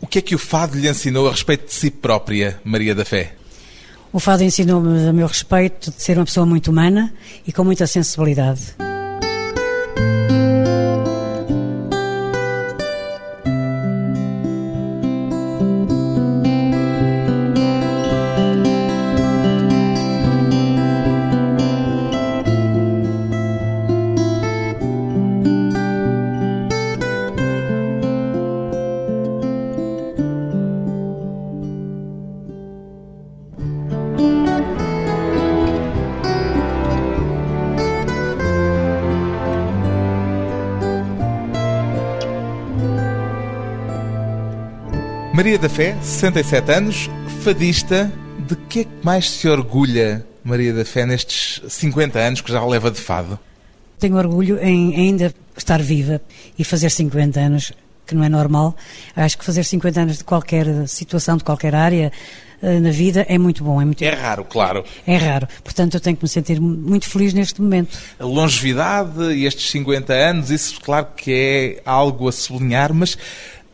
O que é que o fado lhe ensinou a respeito de si própria, Maria da Fé? O fado ensinou-me a meu respeito de ser uma pessoa muito humana e com muita sensibilidade. Maria da Fé, 67 anos, fadista. De que é que mais se orgulha, Maria da Fé, nestes 50 anos que já leva de fado? Tenho orgulho em ainda estar viva e fazer 50 anos, que não é normal. Acho que fazer 50 anos de qualquer situação, de qualquer área eh, na vida é muito bom. É, muito... é raro, claro. É raro. Portanto, eu tenho que me sentir muito feliz neste momento. A longevidade e estes 50 anos, isso claro que é algo a sublinhar, mas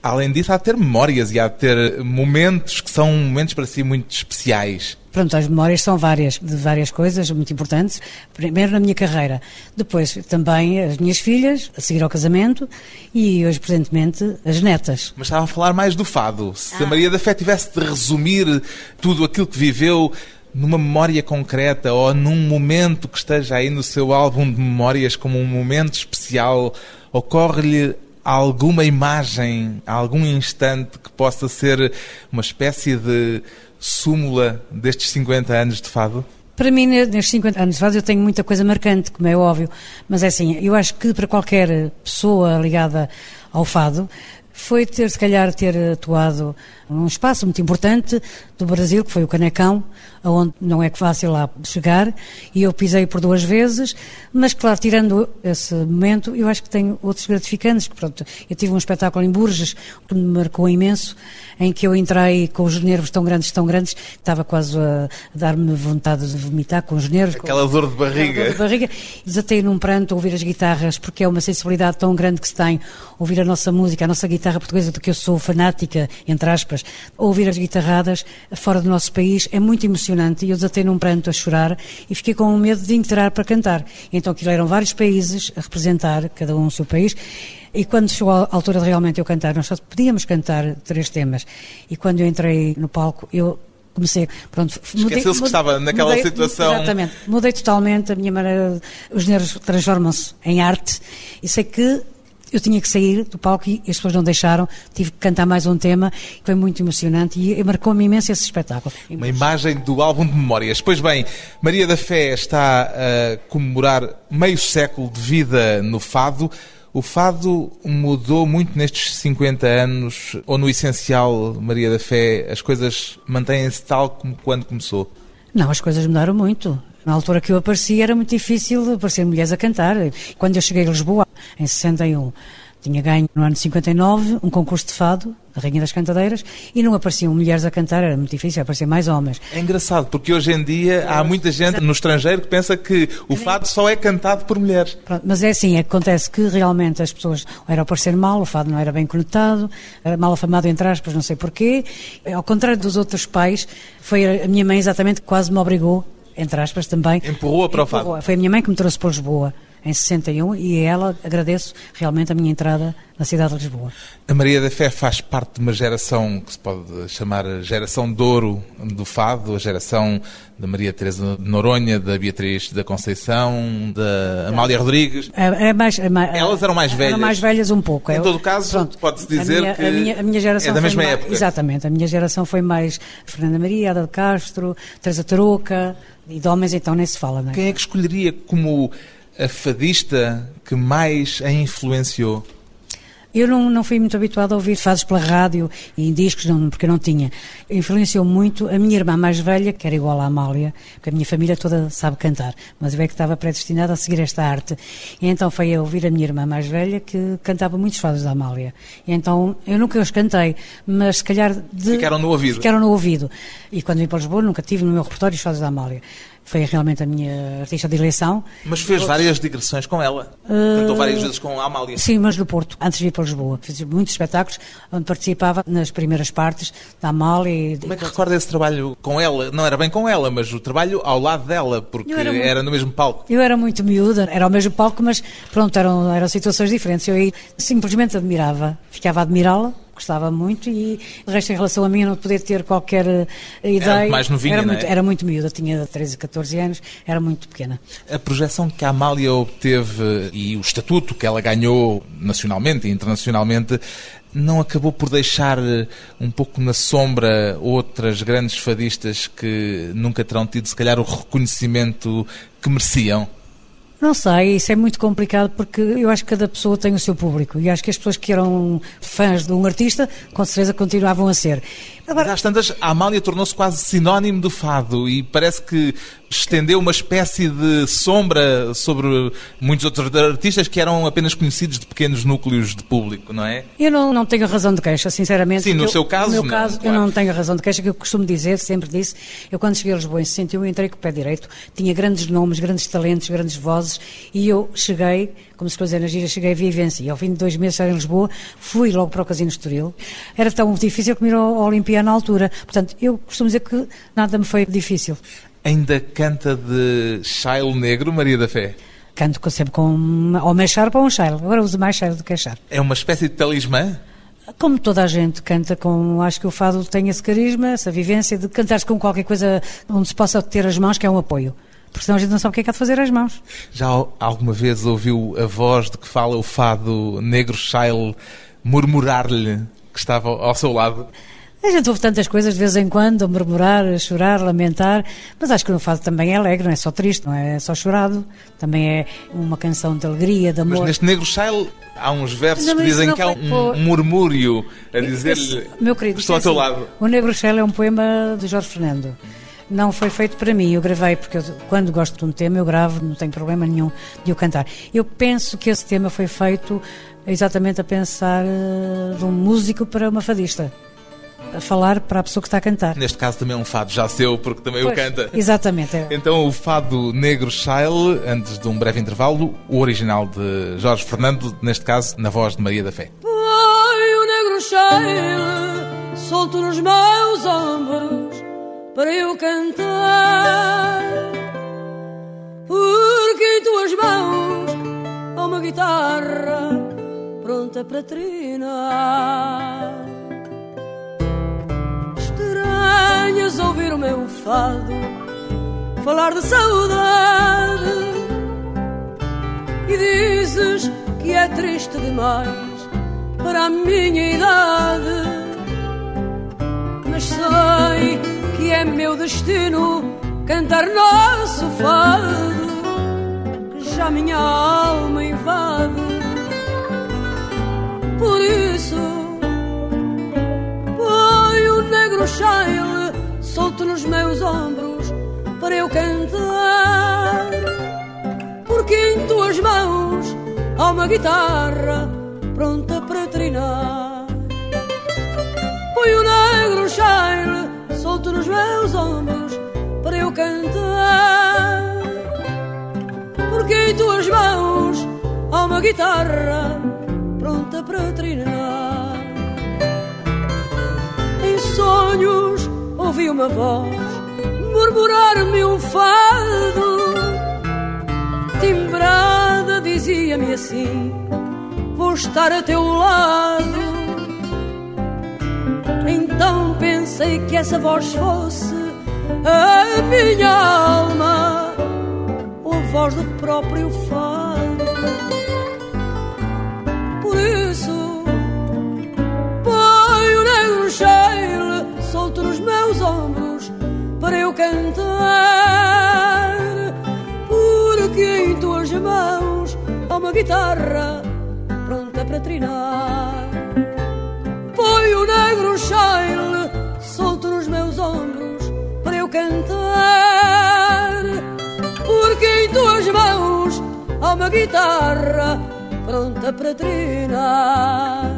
além disso, há de ter memórias e há de ter momentos que são momentos para si muito especiais. Pronto, as memórias são várias, de várias coisas muito importantes. Primeiro na minha carreira, depois também as minhas filhas, a seguir ao casamento e hoje, presentemente, as netas. Mas estava a falar mais do fado. Se ah. a Maria da Fé tivesse de resumir tudo aquilo que viveu numa memória concreta ou num momento que esteja aí no seu álbum de memórias como um momento especial, ocorre-lhe alguma imagem, algum instante que possa ser uma espécie de súmula destes 50 anos de fado? Para mim, nestes 50 anos de fado, eu tenho muita coisa marcante, como é óbvio, mas é assim, eu acho que para qualquer pessoa ligada ao fado, foi ter, se calhar, ter atuado num espaço muito importante do Brasil, que foi o Canecão, onde não é fácil lá chegar, e eu pisei por duas vezes, mas claro, tirando esse momento, eu acho que tenho outros gratificantes, que pronto, eu tive um espetáculo em Burges, que me marcou imenso, em que eu entrei com os nervos tão grandes, tão grandes, estava quase a dar-me vontade de vomitar com os nervos. Aquela com, dor de barriga. Dor de barriga. Desatei num pranto a ouvir as guitarras, porque é uma sensibilidade tão grande que se tem, ouvir a nossa música, a nossa guitarra portuguesa, do que eu sou fanática, entre aspas, ouvir as guitarradas fora do nosso país é muito emocionante e eu desatei num pranto a chorar e fiquei com medo de entrar para cantar. Então aquilo eram vários países a representar, cada um o seu país, e quando chegou a altura de realmente eu cantar, nós só podíamos cantar três temas, e quando eu entrei no palco, eu comecei, pronto, esqueceu-se que estava naquela mudei, situação. Exatamente, mudei totalmente a minha maneira, os nervos transformam-se em arte e sei que eu tinha que sair do palco e as pessoas não deixaram, tive que cantar mais um tema, foi muito emocionante e marcou-me imenso esse espetáculo. Uma imagem do álbum de memórias. Pois bem, Maria da Fé está a comemorar meio século de vida no fado. O fado mudou muito nestes 50 anos, ou no essencial, Maria da Fé, as coisas mantêm-se tal como quando começou? Não, as coisas mudaram muito. Na altura que eu apareci era muito difícil aparecer mulheres a cantar. Quando eu cheguei a Lisboa, em 61, tinha ganho no ano 59 um concurso de fado, a Rainha das Cantadeiras, e não apareciam mulheres a cantar, era muito difícil, apareciam mais homens. É engraçado, porque hoje em dia há muita gente no estrangeiro que pensa que o fado só é cantado por mulheres. Pronto, mas é assim, acontece que realmente as pessoas eram a parecer mal, o fado não era bem conectado, era mal afamado entre aspas, não sei porquê. Ao contrário dos outros pais, foi a minha mãe exatamente que quase me obrigou entre aspas também. Empurrou-a para o fado. Foi a minha mãe que me trouxe para Lisboa em 61 e a ela agradeço realmente a minha entrada na cidade de Lisboa. A Maria da Fé faz parte de uma geração que se pode chamar geração de ouro do fado, a geração da Maria Teresa de Noronha, da Beatriz da Conceição, da Amália Rodrigues. É, é mais, é mais, Elas eram mais velhas. Eram mais velhas um pouco. Em todo caso, pode-se dizer a minha, que a minha, a minha geração é da mesma mais, época. Exatamente. A minha geração foi mais Fernanda Maria, Ada de Castro, Teresa Tarouca, e de homens então nem se fala. Não é? Quem é que escolheria como a fadista que mais a influenciou? Eu não, não fui muito habituada a ouvir fados pela rádio e em discos, não, porque não tinha. Influenciou muito a minha irmã mais velha, que era igual à Amália, porque a minha família toda sabe cantar, mas eu é que estava predestinada a seguir esta arte. E então foi a ouvir a minha irmã mais velha que cantava muitos fados da Amália. E então eu nunca os cantei, mas se calhar. De, ficaram no ouvido. Ficaram no ouvido. E quando vim para Lisboa nunca tive no meu repertório os fados da Amália. Foi realmente a minha artista de eleição. Mas fez várias digressões com ela. Uh... Cantou várias vezes com a Amália. Sim, mas no Porto, antes de ir para Lisboa. Fiz muitos espetáculos onde participava nas primeiras partes da Amália. E... Como é que recorda esse trabalho com ela? Não era bem com ela, mas o trabalho ao lado dela, porque era, muito... era, no mesmo palco. Eu era muito miúda, era ao mesmo palco, mas pronto, eram, eram situações diferentes. Eu aí simplesmente admirava, ficava a admirá-la gostava muito e o resto em relação a mim não poder ter qualquer eh, ideia. Era mais novinha, era muito, é? era muito miúda, tinha 13, 14 anos, era muito pequena. A projeção que a Amália obteve e o estatuto que ela ganhou nacionalmente e internacionalmente não acabou por deixar eh, um pouco na sombra outras grandes fadistas que nunca terão tido, se calhar, o reconhecimento que mereciam? Não sei, isso é muito complicado porque eu acho que cada pessoa tem o seu público e acho que as pessoas que eram fãs de um artista, com certeza continuavam a ser. Agora... Às tantas, a Amália tornou-se quase sinónimo do fado e parece que estendeu uma espécie de sombra sobre muitos outros artistas que eram apenas conhecidos de pequenos núcleos de público, não é? Eu não, não tenho razão de queixa, sinceramente. Sim, no eu, seu caso, No meu não, caso, claro. eu não tenho razão de queixa, que eu costumo dizer, sempre disse, eu quando cheguei a Lisboa em 61 entrei com o pé direito, tinha grandes nomes, grandes talentos, grandes vozes e eu cheguei como se fosse na gira, cheguei a vivência. E ao fim de dois meses estar em Lisboa, fui logo para o Casino Estoril. Era tão difícil como ir ao Olimpiá na altura. Portanto, eu costumo dizer que nada me foi difícil. Ainda canta de Shail Negro, Maria da Fé? Canto sempre com ou uma Sharp ou um Shail. Agora uso mais Shail do que a Sharp. É uma espécie de talismã? Como toda a gente canta com, acho que o fado tem esse carisma, essa vivência de cantar-se com qualquer coisa onde se possa ter as mãos, que é um apoio porque senão a gente não sabe o que é que há de fazer às mãos. Já alguma vez ouviu a voz de que fala o fado negro Shail murmurar-lhe que estava ao seu lado? A gente ouve tantas coisas de vez em quando, a murmurar, a chorar, a lamentar, mas acho que o fado também é alegre, não é só triste, não é só chorado, também é uma canção de alegria, de amor. Mas neste Negro Shail há uns versos que dizem que há um, um murmúrio a dizer-lhe meu querido, estou ao teu assim, lado. O Negro Shail é um poema de Jorge Fernando não foi feito para mim. Eu gravei, porque eu, quando gosto de um tema, eu gravo, não tenho problema nenhum de o cantar. Eu penso que esse tema foi feito exatamente a pensar uh, de um músico para uma fadista a falar para a pessoa que está a cantar. Neste caso também é um fado já seu, porque também pois, o canta. Exatamente. É. Então o fado Negro Shail, antes de um breve intervalo, o original de Jorge Fernando, neste caso na voz de Maria da Fé. Ai, o Negro Shail, solto nos meus ombros, para eu cantar, porque em tuas mãos há uma guitarra pronta para trinar. Estranhas ouvir o meu fado falar de saudade. E dizes que é triste demais para a minha idade, mas sei que é meu destino cantar nosso fado que já minha alma invade. Por isso, põe o negro Shail solto nos meus ombros para eu cantar, porque em tuas mãos há uma guitarra pronta para trinar. Põe o negro Shail solto nos meus ombros para eu cantar. Porque em tuas mãos há uma guitarra pronta para trinar. Em sonhos ouvi uma voz murmurar-me um fado. Timbrada dizia-me assim: Vou estar a teu lado. Então pensei que essa voz fosse a minha alma, ou a voz do próprio fado. Por isso, põe o negro Shail solto nos meus ombros para eu cantar, porque em tuas mãos há uma guitarra pronta para trinar. Shail solto nos meus ombros para eu cantar, porque em tuas mãos há uma guitarra pronta para trinar.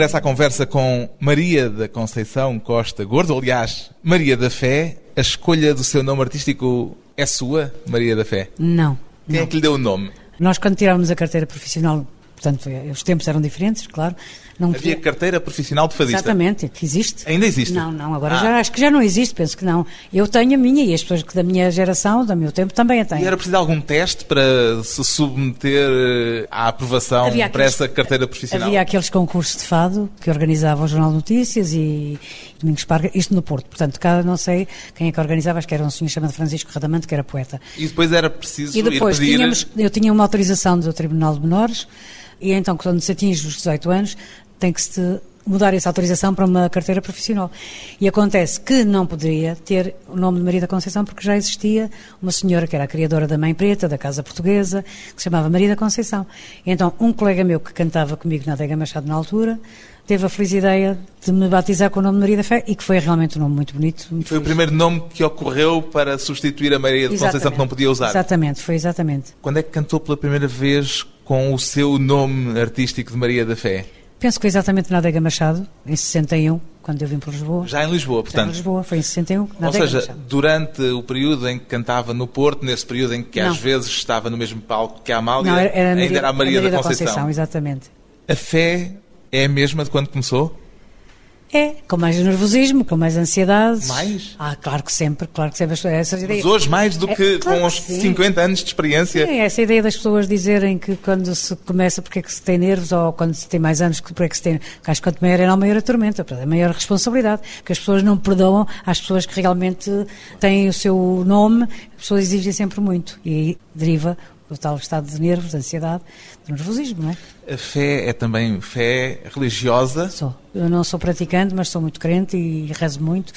De regresso à conversa com Maria da Conceição Costa Gordo, aliás, Maria da Fé, a escolha do seu nome artístico é sua, Maria da Fé? Não. Quem não. é que lhe deu o nome? Nós, quando tirámos a carteira profissional, portanto, os tempos eram diferentes, claro. Não Havia carteira profissional de fadista. Exatamente, que existe. Ainda existe? Não, não, agora Ah. já acho que já não existe, penso que não. Eu tenho a minha e as pessoas que da minha geração, do meu tempo, também a têm. E era preciso algum teste para se submeter eh, à aprovação Havia para aqueles- essa carteira profissional? Havia aqueles concursos de fado que organizava o Jornal de Notícias e Domingos Parga, isto no Porto. Portanto, cá não sei quem é que organizava, acho que era um senhor chamado Francisco Radamante, que era poeta. E depois era preciso E depois ir pedir... tínhamos, eu tinha uma autorização do Tribunal de Menores e então quando se atinge os 18 anos tem que se mudar essa autorização para uma carteira profissional. E acontece que não poderia ter o nome de Maria da Conceição porque já existia uma senhora que era a criadora da Mãe Preta, da Casa Portuguesa, que se chamava Maria da Conceição. E então um colega meu que cantava comigo na Adega Machado na altura teve a feliz ideia de me batizar com o nome de Maria da Fé e que foi realmente um nome muito bonito. muito Foi o feliz. primeiro nome que ocorreu para substituir a Maria de Conceição Exatamente. que não podia usar. Exatamente, foi exatamente. Quando é que cantou pela primeira vez com o seu nome artístico de Maria da Fé? Penso que foi exatamente na Adega Machado, em 61, quando eu vim para Lisboa. Já em Lisboa, Já em portanto. Lisboa, foi em 61, na Ou seja, Machado. durante o período em que cantava no Porto, nesse período em que Não. às vezes estava no mesmo palco que a Amália, Não, era, era ainda Maria, era a Maria, a da Conceição. exatamente. A fé é a mesma de quando começou? É, com mais nervosismo, com mais ansiedade. Mais? Ah, claro que sempre, claro que sempre. Essa Mas ideia, hoje mais do É, que claro com os sim. 50 anos de experiência. é, essa ideia das pessoas dizerem que quando se começa porque é que se tem nervos ou quando se tem mais anos que porque é que se tem. Acho que quanto maior é, não maior a tormenta, é maior a responsabilidade. Que as pessoas não perdoam às pessoas que realmente têm o seu nome, as pessoas exigem sempre muito. E aí deriva o tal estado de nervos, de ansiedade, de nervosismo, não é? A fé é também fé religiosa Sou. Eu não sou praticante, mas sou muito crente e rezo muito.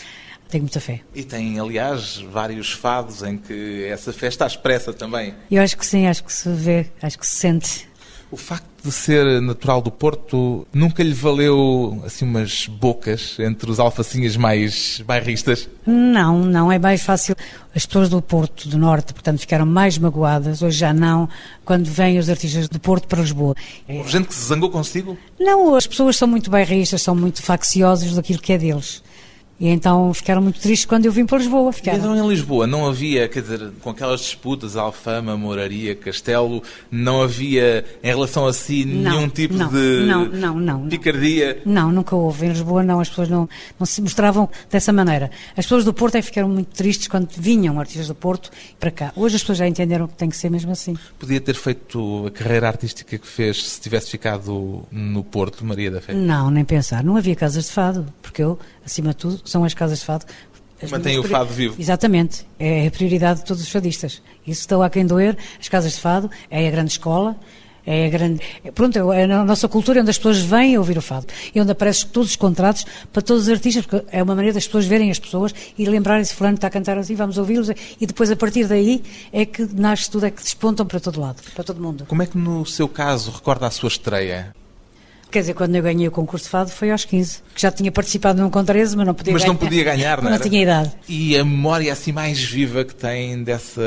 Tenho muita fé. e tem, aliás, vários fados em que essa fé está expressa também. Eu acho que sim, acho que se vê, acho que se sente. O facto de ser natural do Porto nunca lhe valeu assim umas bocas entre os alfacinhas mais bairristas? Não, não, é mais fácil. As pessoas do Porto, do Norte, portanto, ficaram mais magoadas, hoje já não, quando vêm os artistas do Porto para Lisboa. Houve gente que se zangou consigo? Não, as pessoas são muito bairristas, são muito facciosos daquilo que é deles. E então ficaram muito tristes quando eu vim para Lisboa. E Ficaram. então em Lisboa não havia, quer dizer, com aquelas disputas, Alfama, Moraria, Castelo, não havia, em relação a si, Não, nenhum tipo não, de não, não, não, picardia? Não, nunca houve. Em Lisboa não, as pessoas não, não se mostravam dessa maneira. As pessoas do Porto é ficaram muito tristes quando vinham artistas do Porto para cá. Hoje as pessoas já entenderam que tem que ser mesmo assim. Podia ter feito a carreira artística que fez se tivesse ficado no Porto, Maria da Fé. Não, nem pensar. Não havia casas de fado, porque eu, acima de tudo, são as casas de fado. as Mantém o fado vivo. Exatamente. É a prioridade de todos os fadistas. Isso deu a quem doer. As casas de fado é a grande escola. É a grande. é- Pronto, é a nossa cultura onde as pessoas vêm ouvir o fado. E onde aparecem todos os contratos para todos os artistas, porque é uma maneira das pessoas verem as pessoas e lembrarem-se, Fulano está a cantar assim, vamos ouvi-los. E depois, a partir daí, é que nasce tudo, é que despontam para todo lado, para todo mundo. Como é que no seu caso recorda a sua estreia? Quer dizer, quando eu ganhei o concurso de fado foi aos 15, que já tinha participado num com 13, mas não podia Mas ganhar. não podia ganhar, não Não tinha idade. E a memória assim mais viva que tem dessa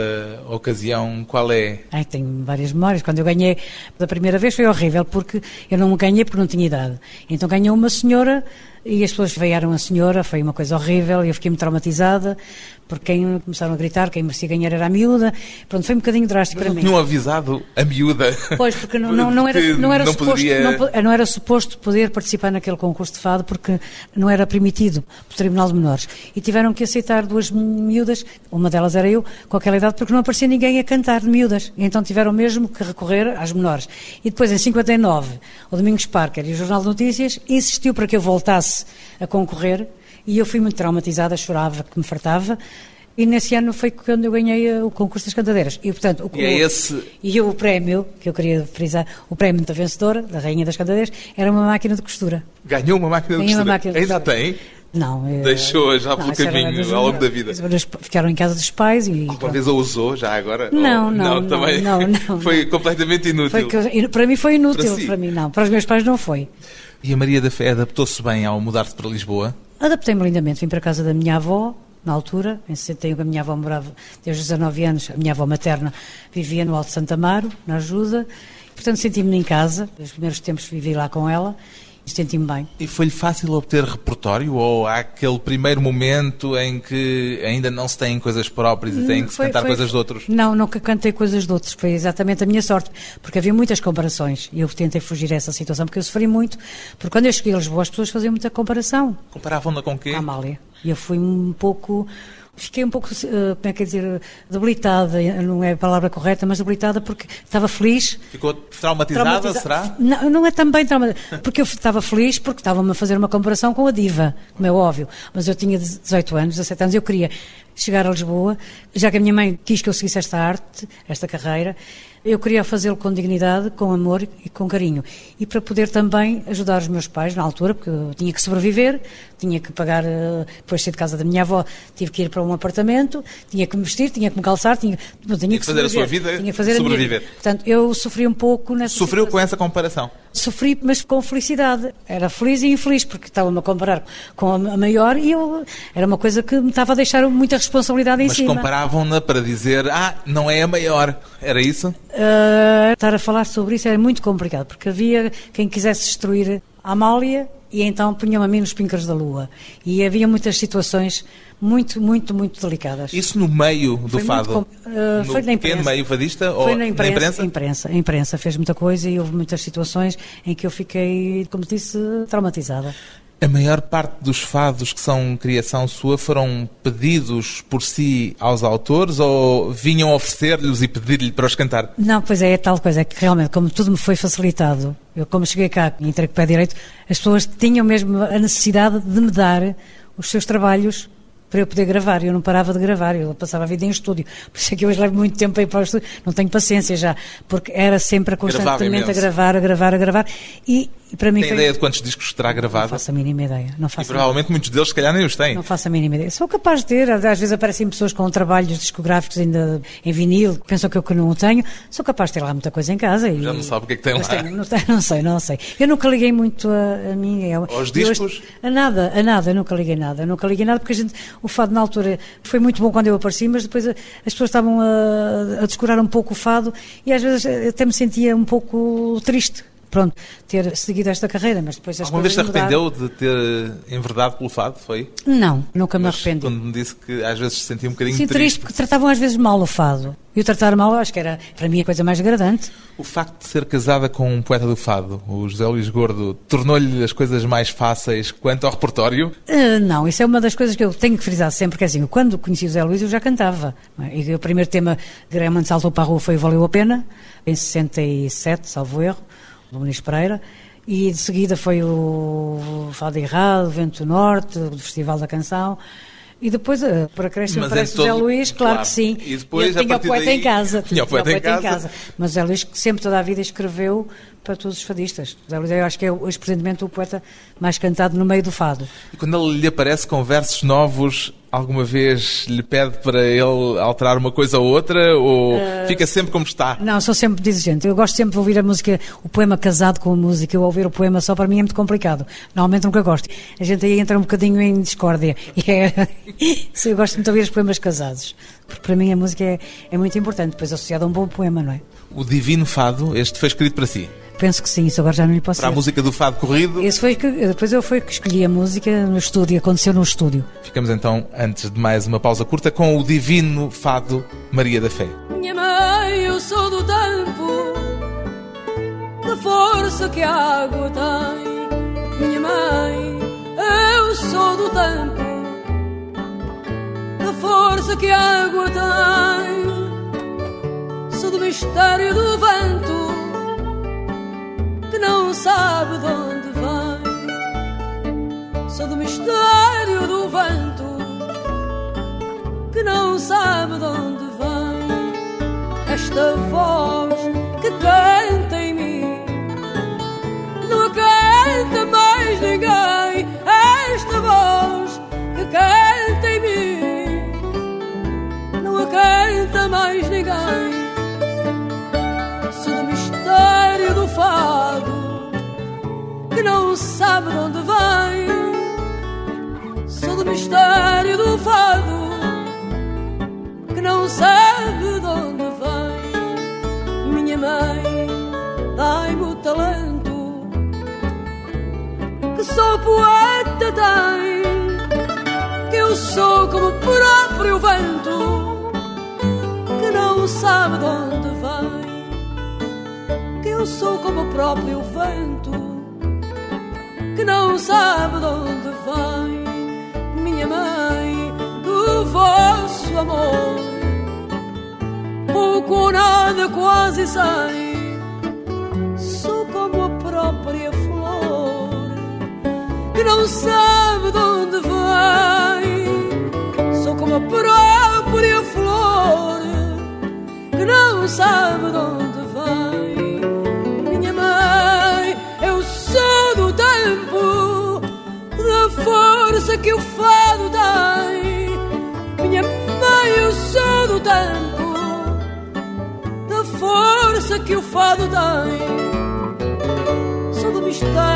ocasião, qual é? Ai, tenho várias memórias. Quando eu ganhei da primeira vez foi horrível, porque eu não ganhei porque não tinha idade. Então ganhou uma senhora e as pessoas veiaram a senhora, foi uma coisa horrível e eu fiquei muito traumatizada, porque quem começaram a gritar, quem merecia ganhar era a miúda. Pronto, foi um bocadinho drástico para não mim. tinham avisado a miúda. Pois, porque não, não, não era, não, era não suposto, poderia- não, não era suposto poder participar naquele concurso de fado porque não era permitido pelo Tribunal de Menores. E tiveram que aceitar duas miúdas, uma delas era eu, com aquela idade, porque não aparecia ninguém a cantar de miúdas. E então tiveram mesmo que recorrer às menores. E depois, em 59, o Domingos Parker e o Jornal de Notícias insistiu para que eu voltasse a concorrer e eu fui muito traumatizada, chorava, que me fartava. E nesse ano foi quando eu ganhei eh, o concurso das cantadeiras. E, portanto, o, E é esse- e o prémio, que eu queria frisar, o prémio da vencedora, da Rainha das Cantadeiras, era uma máquina de costura. Ganhou uma máquina de Ganhei uma costura. máquina de Ainda costura. tem? Não. eh, Deixou já pelo era caminho ao longo da vida. Ficaram em casa dos pais e. Alguma vez a usou já agora? Não, Ou- não, não, também não, não, Foi não. completamente inútil. Foi eu- para mim foi inútil, Para si? para mim não. Para os meus pais não foi. E a Maria da Fé adaptou-se bem ao mudar-se para Lisboa? Adaptei-me lindamente, vim para a casa da minha avó, na altura, em 61, a minha avó morava desde os 19 anos, a minha avó materna vivia no Alto Santa Amaro, na ajuda, portanto senti-me em casa, nos primeiros tempos vivi lá com ela senti-me bem. E foi-lhe fácil obter repertório ou há aquele primeiro momento em que ainda não se têm coisas próprias e têm que se Foi- cantar foi- coisas de outros? Não, nunca cantei coisas de outros. Foi exatamente a minha sorte, porque havia muitas comparações e eu tentei fugir a essa situação, porque eu sofri muito. Porque quando eu cheguei a Lisboa, as pessoas faziam muita comparação Comparavam-na com quê? com a Amália. E eu fui um pouco. Fiquei um pouco, eh, como é que é dizer, debilitada, não é a palavra correta, mas debilitada porque estava feliz. Ficou traumatizada, Traumatiza- será? Não, não é também traumatizada, porque eu estava feliz porque estavam-me a fazer uma comparação com a diva, como é óbvio. Mas eu tinha 18 anos, 17 anos, eu queria chegar a Lisboa, já que a minha mãe quis que eu seguisse esta arte, esta carreira, eu queria fazê-lo com dignidade, com amor e com carinho. E para poder também ajudar os meus pais na altura, porque eu tinha que sobreviver, tinha que pagar, eh, depois de sair de casa da minha avó, tive que ir para um apartamento, tinha que me vestir, tinha que me calçar, tinha, tinha, que fazer a sua sobreviver, vida, tinha que fazer a minha sobreviver. Portanto, eu sofri um pouco nessa Sofreu com situação. essa comparação? Sofri, mas com felicidade. Era feliz e infeliz, porque estava-me a comparar com a maior e eu, era uma coisa que me estava a deixar muita responsabilidade em Mas cima. comparavam-na para dizer, ah, não é a maior. Era isso? Ah, estar a falar sobre isso era muito complicado, porque havia quem quisesse destruir a Amália e então punham a mim nos píncaros da lua. E havia muitas situações muito, muito, muito delicadas. Isso no meio do Foi fado? com- no foi na imprensa. meio fadista? Foi ou na imprensa, imprensa? imprensa. A imprensa fez muita coisa e houve muitas situações em que eu fiquei, como disse, traumatizada. A maior parte dos fados que são criação sua foram pedidos por si aos autores ou vinham oferecer-lhes e pedir-lhe para os cantar? Não, pois é, é tal coisa, é que realmente, como tudo me foi facilitado, eu como cheguei cá entrei com o pé direito, as pessoas tinham mesmo a necessidade de me dar os seus trabalhos para eu poder gravar. Eu não parava de gravar, eu passava a vida em estúdio. Por isso é que hoje levo muito tempo a ir para o estúdio. Não tenho paciência já, porque era sempre constantemente a gravar, a gravar, a gravar. E, e para mim Tem foi... ideia de quantos discos terá Não gravado? faço a mínima ideia. Não E faço a provavelmente muitos deles, se calhar, nem os têm. não faço a mínima ideia. Sou capaz de ter, às vezes aparecem pessoas com trabalhos discográficos ainda em vinil, que pensam que eu que não o tenho. Sou capaz de ter lá muita coisa em casa. E, Já não sabe o que é que tem lá. tenho, não, não sei, não sei. Eu nunca liguei muito a, a mim. Aos discos? a nada, a nada, nunca liguei nada. Nunca liguei nada porque a gente, o fado na altura foi muito bom quando eu apareci, mas depois as pessoas estavam a, a descurar um pouco o fado e às vezes até me sentia um pouco triste. Pronto, ter seguido esta carreira, mas depois as Alguma vez se coisas mudaram. arrependeu de ter enverdado pelo fado? Foi? Não, nunca me arrependi. Quando me disse que às vezes se sentia um bocadinho Sim, triste, porque tratavam às vezes mal o fado. E o tratar mal, acho que era, para mim, a coisa mais agradante. O facto de ser casada com um poeta do fado, o José Luís Gordo, tornou-lhe as coisas mais fáceis quanto ao repertório? Ah, não, isso é uma das coisas que eu tenho que frisar sempre, porque assim, quando conheci o Zé Luís eu já cantava. é? E o primeiro tema que realmente saltou para a rua foi Valeu a Pena, em 67, salvo erro, do Muniz Pereira. E de seguida foi o Fado Errado, o Vento do Norte, do Festival da Canção. E depois, ah, por acréscimo, Mas o Zé todo- Luís, claro, claro. que sim. E depois, a tinha o poeta daí- em casa. Tinha o poeta em casa. Mas o Zé Luís, que sempre toda a vida escreveu para todos os fadistas. O Zé Luís, eu acho que é hoje, presentemente, o poeta mais cantado no meio do fado. E quando ele lhe aparece com versos novos, alguma vez lhe pede para ele alterar uma coisa ou outra? Ou fica sempre como está? Não, sou sempre exigente. Eu gosto sempre de ouvir a música, o poema casado com a música. Eu ouvir o poema só para mim é muito complicado. Normalmente nunca gosto. A gente aí entra um bocadinho em discórdia. É... Eu gosto muito de ouvir os poemas casados. Porque para mim a música é, é muito importante, depois associada a um bom poema, não é? O Divino Fado, este foi escrito para si. Penso que sim, isso agora já não lhe posso Para a música do Fado Corrido. Esse foi que, depois eu fui que escolhi a música no estúdio, aconteceu no estúdio. Ficamos então, antes de mais uma pausa curta, com o Divino Fado Maria da Fé. Minha mãe, eu sou do tempo da força que a água tem. Minha mãe, eu sou do tempo da força que a água tem. Sou do mistério do vento que não sabe de onde vem. Sou do mistério do vento que não sabe de onde vem esta voz que canta em mim. Não canta mais ninguém. Esta voz que canta em mim. Não canta mais ninguém. Que não sabe de onde vem. Sou do mistério do fado que não sabe de onde vem. Minha mãe, dai-me o talento que só poeta tem. Que eu sou como o próprio vento que não sabe de onde vem. Que eu sou como o próprio vento não sabe de onde vem. Minha mãe, do vosso amor, pouco ou nada quase sei. Sou como a própria flor que não sabe de onde vem. Sou como a própria flor que não sabe de onde o fado tem. Minha mãe, eu sou do tempo da força que o fado tem. Sou do mistério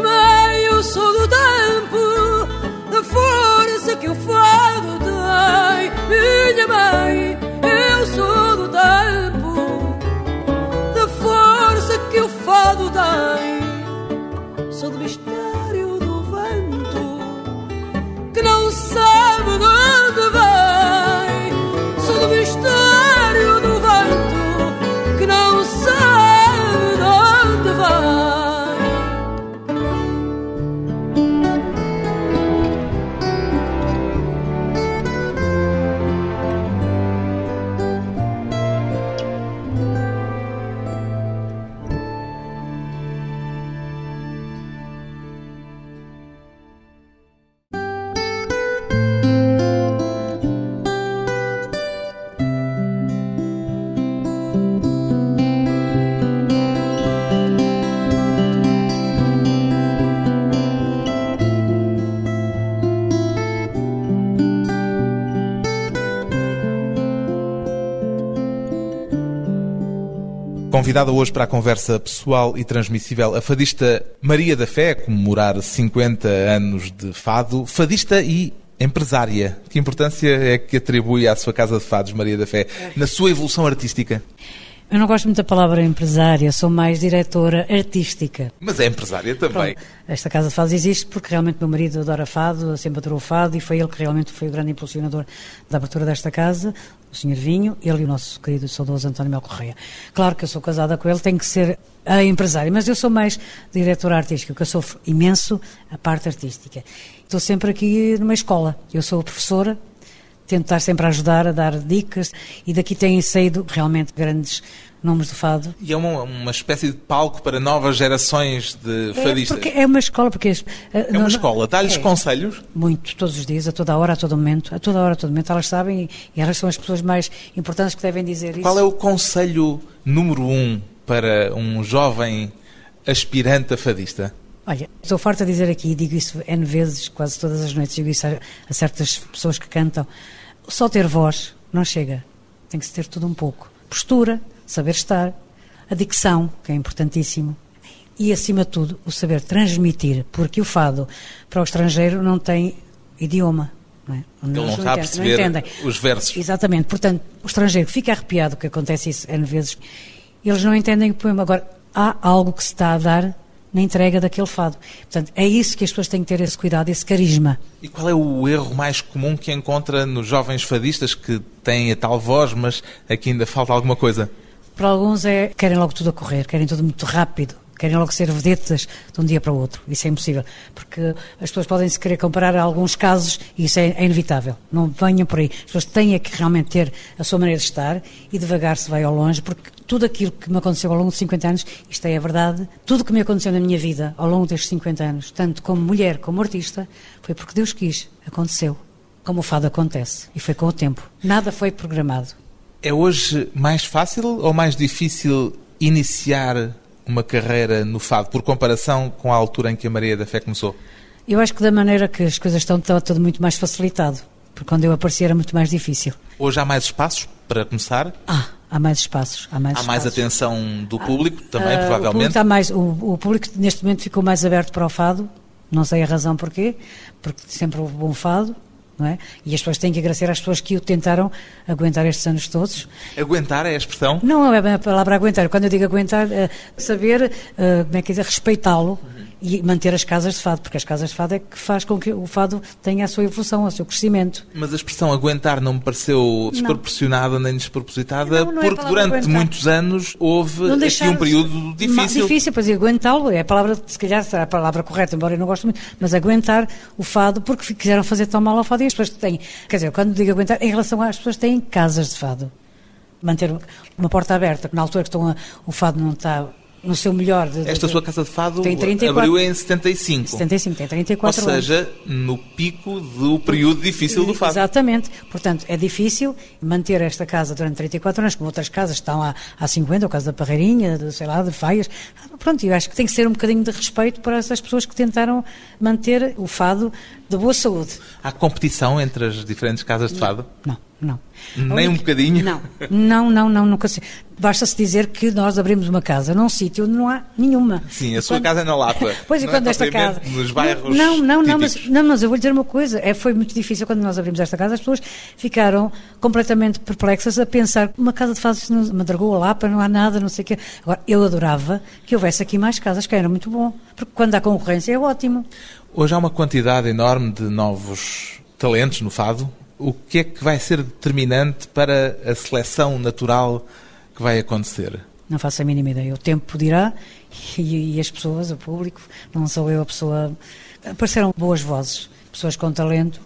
Minha mãe, eu sou Convidada hoje para a conversa pessoal e transmissível a fadista Maria da Fé, a comemorar 50 anos de fado, fadista e empresária. Que importância é que atribui à sua casa de fados, Maria da Fé, na sua evolução artística? Eu não gosto muito da palavra empresária, sou mais diretora artística. Mas é empresária também. Pronto, esta Casa de Fados existe porque realmente meu marido adora fado, sempre adorou fado e foi ele que realmente foi o grande impulsionador da abertura desta casa, o Sr. Vinho, ele e o nosso querido e saudoso António Mel Correia. Claro que eu sou casada com ele, tenho que ser a empresária, mas eu sou mais diretora artística, porque eu sofro imenso a parte artística. Estou sempre aqui numa escola, eu sou professora, tento estar sempre ajudar, a dar dicas, e daqui têm saído realmente grandes nomes do fado. E é uma, uma espécie de palco para novas gerações de fadistas. É, porque é uma escola, porque... É uma escola, dá-lhes é, conselhos? Muito, todos os dias, a toda hora, a todo momento, a toda hora, a todo momento, elas sabem e, e elas são as pessoas mais importantes que devem dizer isso. Qual é o conselho número um para um jovem aspirante a fadista? Olha, estou farta de dizer aqui, e digo isso N vezes, quase todas as noites, digo isso a, a certas pessoas que cantam, só ter voz não chega, tem que se ter tudo um pouco. Postura, saber estar, a dicção, que é importantíssimo, e, acima de tudo, o saber transmitir, porque o fado, para o estrangeiro, não tem idioma. Não é? Ele não, não está a perceber não os versos. Exatamente. Portanto, o estrangeiro fica arrepiado, que acontece isso N vezes, eles não entendem o poema. Agora, há algo que se está a dar na entrega daquele fado. Portanto, é isso que as pessoas têm que ter esse cuidado, esse carisma. E qual é o erro mais comum que encontra nos jovens fadistas que têm a tal voz, mas aqui ainda falta alguma coisa? Para alguns é querem logo tudo a correr, querem tudo muito rápido, querem logo ser vedetas de um dia para o outro. Isso é impossível, porque as pessoas podem se querer comparar a alguns casos e isso é, é, inevitável. Não venham por aí. As pessoas têm que realmente ter a sua maneira de estar e devagar se vai ao longe, porque tudo aquilo que me aconteceu ao longo de 50 anos, isto é a verdade, tudo que me aconteceu na minha vida ao longo destes 50 anos, tanto como mulher como artista, foi porque Deus quis, aconteceu. Como o fado acontece, e foi com o tempo. Nada foi programado. É hoje mais fácil ou mais difícil iniciar uma carreira no fado, por comparação com a altura em que a Maria da Fé começou? Eu acho que da maneira que as coisas estão, está tudo muito mais facilitado. Porque quando eu apareci era muito mais difícil. Hoje há mais espaços para começar? Ah, há mais espaços. Há mais, há espaços. mais atenção do público ah, também, uh, provavelmente? O público, mais, o, o público neste momento ficou mais aberto para o fado. Não sei a razão porquê, porque sempre houve bom fado não é? E as pessoas têm que agradecer às pessoas que o tentaram aguentar estes anos todos. Aguentar é a expressão? Não é a palavra aguentar. Quando eu digo aguentar, é saber, uh, como é que dizer, respeitá-lo e manter as casas de fado, porque as casas de fado é que faz com que o fado tenha a sua evolução, o seu crescimento. Mas a expressão aguentar não me pareceu desproporcionada não. nem despropositada, não, não é porque durante aguentar. muitos anos houve aqui um período difícil. Difícil, pois aguentá-lo é a palavra, se calhar será a palavra correta, embora eu não goste muito, mas aguentar o fado porque quiseram fazer tão mal ao fado e as pessoas têm, quer dizer, quando digo aguentar, em relação às pessoas que têm casas de fado manter uma porta aberta, na altura que estão a, o fado não está no seu melhor. De, Esta de, sua casa de fado tem 34, abriu em 75. 75, tem 34 Ou seja, anos. no pico do período difícil do fado. Exatamente. Portanto, é difícil manter esta casa durante 34 anos, como outras casas estão há, há 50, o caso da Parreirinha, de, sei lá, de Faias. Pronto, eu acho que tem que ser um bocadinho de respeito para essas pessoas que tentaram manter o fado de boa saúde. Há competição entre as diferentes casas de fado? Não, não. Nem um bocadinho? Não, não, não, não nunca sei. Basta-se dizer que nós abrimos uma casa num sítio onde não há nenhuma. Sim, a sua quando... casa é na Lapa. pois, e quando é esta casa. Nos bairros. Não, não, não, mas, não, mas eu vou lhe dizer uma coisa. É, foi muito difícil quando nós abrimos esta casa. As pessoas ficaram completamente perplexas a pensar uma casa de fases no Madragoa, Lapa, não há nada, não sei o quê. Agora, eu adorava que houvesse aqui mais casas, que era muito bom. Porque quando há concorrência é ótimo. Hoje há uma quantidade enorme de novos talentos no fado. O que é que vai ser determinante para a seleção natural que vai acontecer? Não faço a mínima ideia. O tempo dirá e, e as pessoas, o público, não sou eu a pessoa. Apareceram boas vozes, pessoas com talento,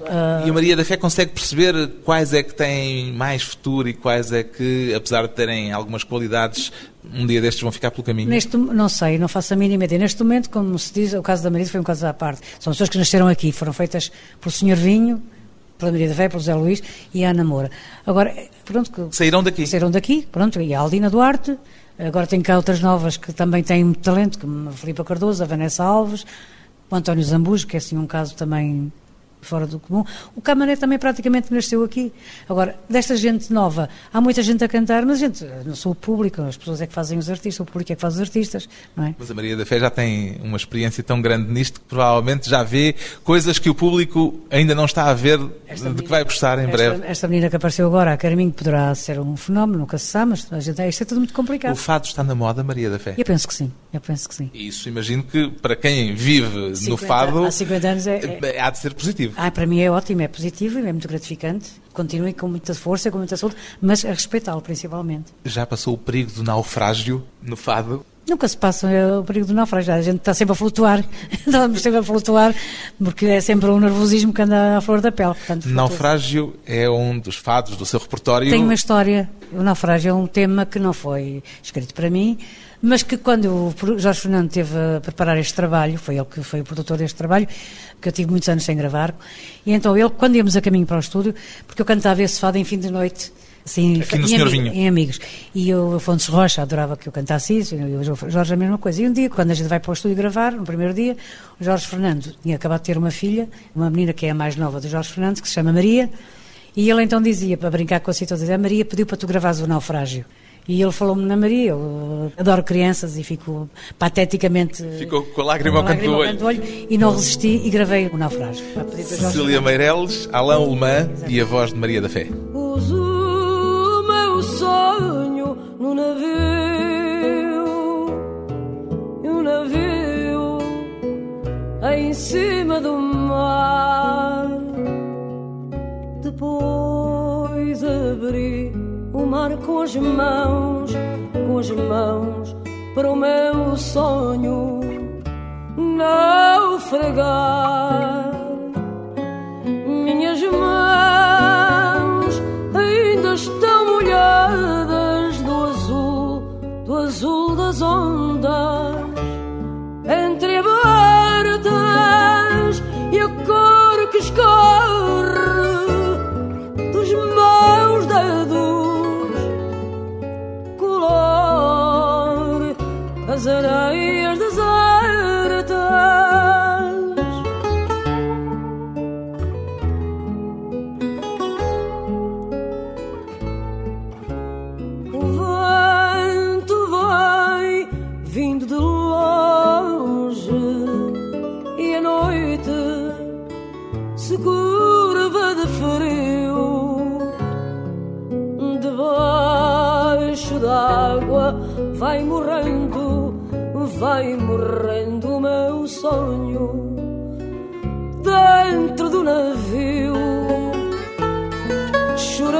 Uh... E a Maria da Fé consegue perceber quais é que têm mais futuro e quais é que, apesar de terem algumas qualidades, um dia destes vão ficar pelo caminho? Neste, não sei, não faço a mínima ideia. Neste momento, como se diz, o caso da Maria foi um caso à parte. São pessoas que nasceram aqui, foram feitas pelo Sr. Vinho, pela Maria da Fé, pelo José Luís e a Ana Moura. Agora, pronto... Que, saíram daqui? Saíram daqui, pronto, e a Aldina Duarte, agora tem cá outras novas que também têm muito talento, como a Filipa Cardoso, a Vanessa Alves, o António Zambujo, que é assim um caso também fora do comum. O Camané também praticamente nasceu aqui. Agora, desta gente nova, há muita gente a cantar, mas gente, não sou o público, as pessoas é que fazem os artistas, o público é que faz os artistas, não é? Mas a Maria da Fé já tem uma experiência tão grande nisto que provavelmente já vê coisas que o público ainda não está a ver esta de menina, que vai gostar em esta, breve. Esta menina que apareceu agora, a Carminho, poderá ser um fenómeno, nunca se sabe, mas a gente, isto é tudo muito complicado. O fado está na moda, Maria da Fé? Eu penso que sim, eu penso que sim. Isso imagino que para quem vive 50, no fado, há 50 anos é, é, há de ser positivo. Ah, para mim é ótimo é positivo e é muito gratificante. Continue com muita força, com muita saúde, mas a respeitá-lo principalmente. Já passou o perigo do naufrágio no fado? Nunca se passa é o perigo do naufrágio. A gente está sempre a flutuar. Estamos sempre a flutuar, porque é sempre um nervosismo que anda à flor da pele. Portanto. Naufrágio é um dos fados do seu repertório. Tem uma história. O naufrágio é um tema que não foi escrito para mim, mas que quando o Jorge Fernando teve a preparar este trabalho, foi ele que foi o produtor deste trabalho, que eu tive muitos anos sem gravar, e então ele, quando íamos a caminho para o estúdio, porque eu cantava esse fado em fim de noite, Assim, Aqui no em, Senhor Vinho. em amigos. E o Afonso Rocha adorava que eu cantasse isso, e o Jorge a mesma coisa. E um dia, quando a gente vai para o estúdio gravar, no primeiro dia, o Jorge Fernando tinha acabado de ter uma filha, uma menina que é a mais nova do Jorge Fernando, que se chama Maria, e ele então dizia, para brincar com a situação, a Maria pediu para tu gravares o naufrágio. E ele falou-me na Maria, eu adoro crianças e fico pateticamente... Ficou com a lágrima ao com a canto do lágrima ao olho. canto do olho e não resisti e gravei o naufrágio. Cecília Meireles, Alain Ullmann e a voz de Maria da Fé. Pus o meu sonho no navio E o navio em cima as mãos Com as mãos para o meu sonho naufragar se curva de frio. Debaixo d'água vai morrendo, vai morrendo o meu sonho dentro do navio chorarei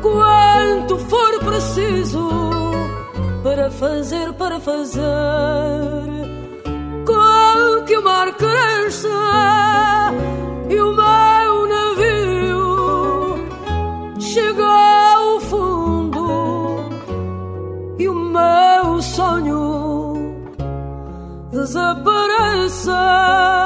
quanto for preciso para fazer, para fazer desapareça. Chorarei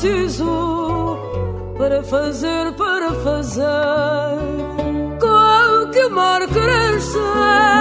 preciso para fazer, para fazer. Com que mar cresça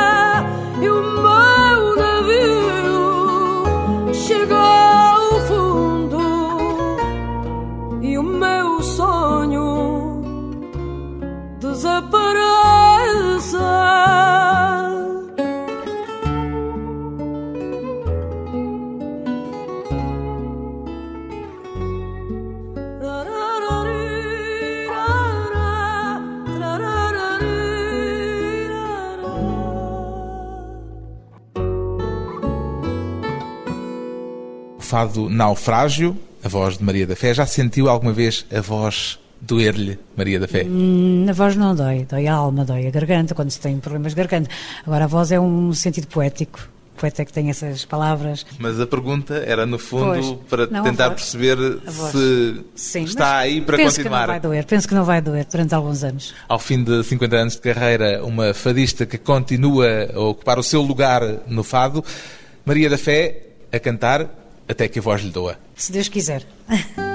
fado Naufrágio, a voz de Maria da Fé. Já sentiu alguma vez a voz doer-lhe, Maria da Fé? Hum, A voz não dói, dói a alma, dói a garganta, quando se tem problemas de garganta. Agora, a voz é um sentido poético. O poeta é que tem essas palavras. Mas a pergunta era, no fundo, Pois. para Não, tentar perceber se Sim, está aí para penso que não continuar. vai doer, penso que não vai doer durante alguns anos. Ao fim de 50 anos de carreira, uma fadista que continua a ocupar o seu lugar no fado, Maria da Fé a cantar até que a voz lhe doa. Se Deus quiser.